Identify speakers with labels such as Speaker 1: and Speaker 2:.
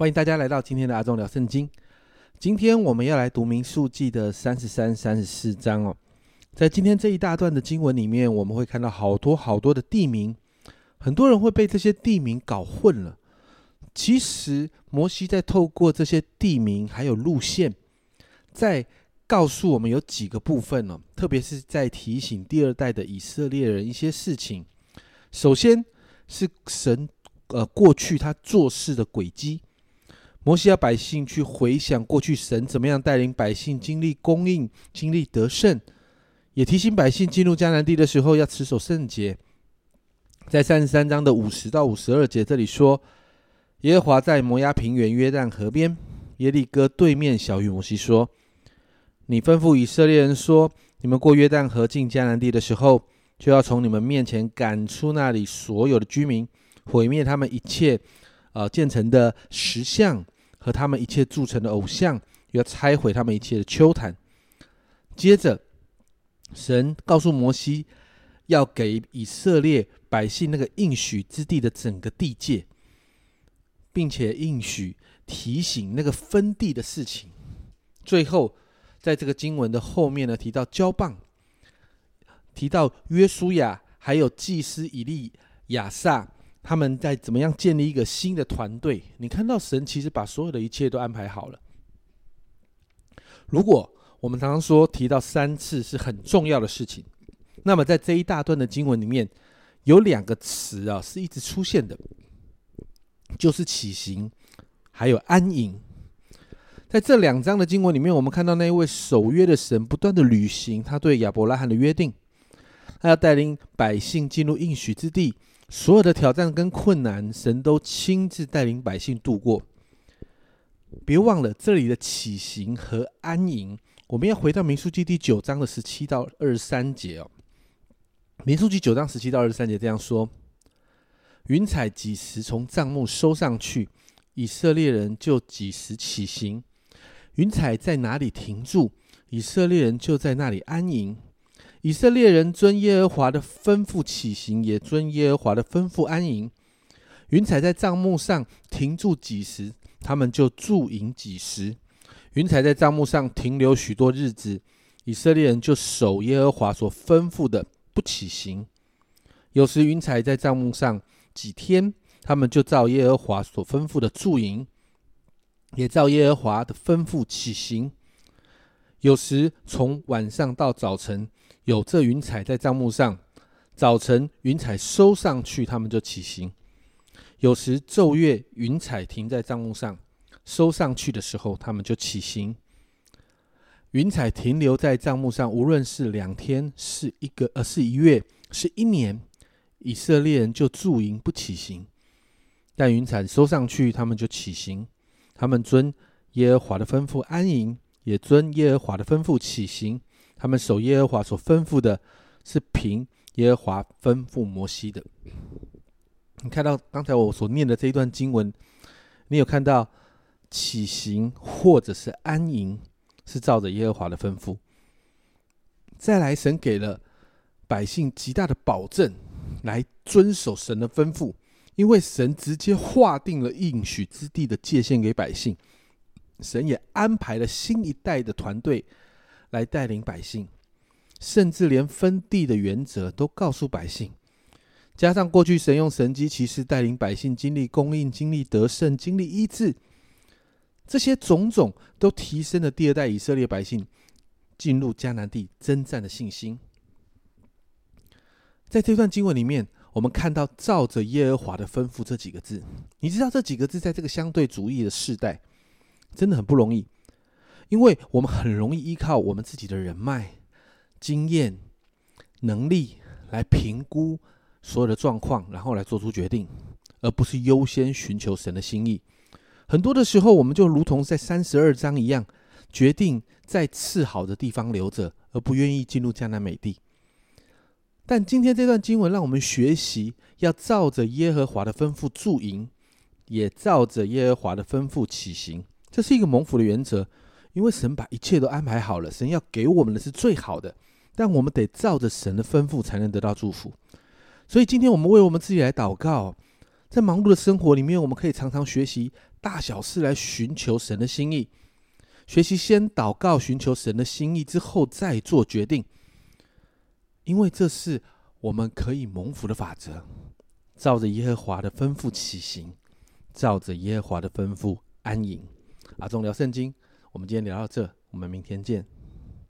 Speaker 1: 欢迎大家来到今天的阿忠聊圣经。今天我们要来读民数记的三十三、三十四章哦。在今天这一大段的经文里面，我们会看到好多好多的地名，很多人会被这些地名搞混了。其实摩西在透过这些地名还有路线，在告诉我们有几个部分哦，特别是在提醒第二代的以色列人一些事情。首先是神呃过去他做事的轨迹，摩西要百姓去回想过去神怎么样带领百姓经历供应、经历得胜，也提醒百姓进入迦南地的时候要持守圣洁。在三十三章的五十到五十二节这里说。耶和华在摩押平原约旦河边耶利哥对面小雨摩西说：“你吩咐以色列人说，你们过约旦河进迦南地的时候，就要从你们面前赶出那里所有的居民，毁灭他们一切呃建成的石像和他们一切铸成的偶像，要拆毁他们一切的丘坛。”接着，神告诉摩西，要给以色列百姓那个应许之地的整个地界。并且应许提醒那个分地的事情。最后，在这个经文的后面呢，提到交棒，提到约书亚还有祭司以利亚撒，他们在怎么样建立一个新的团队。你看到神其实把所有的一切都安排好了。如果我们常常说提到三次是很重要的事情，那么在这一大段的经文里面有两个词啊是一直出现的。就是起行，还有安营。在这两章的经文里面，我们看到那一位守约的神不断的履行他对亚伯拉罕的约定，他要带领百姓进入应许之地，所有的挑战跟困难，神都亲自带领百姓度过。别忘了这里的起行和安营，我们要回到民数记第九章的十七到二十三节哦。民数记九章十七到二十三节这样说。云彩几时从帐幕收上去，以色列人就几时起行；云彩在哪里停住，以色列人就在那里安营。以色列人遵耶和华的吩咐起行，也遵耶和华的吩咐安营。云彩在帐幕上停住几时，他们就驻营几时。云彩在帐幕上停留许多日子，以色列人就守耶和华所吩咐的，不起行。有时云彩在帐幕上。几天，他们就照耶和华所吩咐的驻营，也照耶和华的吩咐起行。有时从晚上到早晨，有这云彩在帐幕上；早晨云彩收上去，他们就起行。有时昼夜云彩停在帐幕上，收上去的时候，他们就起行。云彩停留在帐幕上，无论是两天，是一个，呃，是一月，是一年。以色列人就驻营不起行，但云彩收上去，他们就起行。他们遵耶和华的吩咐安营，也遵耶和华的吩咐起行。他们守耶和华所吩咐的，是凭耶和华吩咐摩西的。你看到刚才我所念的这一段经文，你有看到起行或者是安营，是照着耶和华的吩咐。再来，神给了百姓极大的保证。来遵守神的吩咐，因为神直接划定了应许之地的界限给百姓，神也安排了新一代的团队来带领百姓，甚至连分地的原则都告诉百姓。加上过去神用神机骑士带领百姓经历供应、经历得胜、经历医治，这些种种都提升了第二代以色列百姓进入迦南地征战的信心。在这段经文里面，我们看到“照着耶和华的吩咐”这几个字。你知道这几个字在这个相对主义的时代，真的很不容易，因为我们很容易依靠我们自己的人脉、经验、能力来评估所有的状况，然后来做出决定，而不是优先寻求神的心意。很多的时候，我们就如同在三十二章一样，决定在次好的地方留着，而不愿意进入迦南美地。但今天这段经文让我们学习，要照着耶和华的吩咐驻营，也照着耶和华的吩咐起行。这是一个蒙福的原则，因为神把一切都安排好了，神要给我们的是最好的。但我们得照着神的吩咐才能得到祝福。所以今天我们为我们自己来祷告，在忙碌的生活里面，我们可以常常学习大小事来寻求神的心意，学习先祷告寻求神的心意之后再做决定，因为这是我们可以蒙福的法则。照着耶和华的吩咐起行，照着耶和华的吩咐安营。阿忠聊圣经，我们今天聊到这，我们明天见。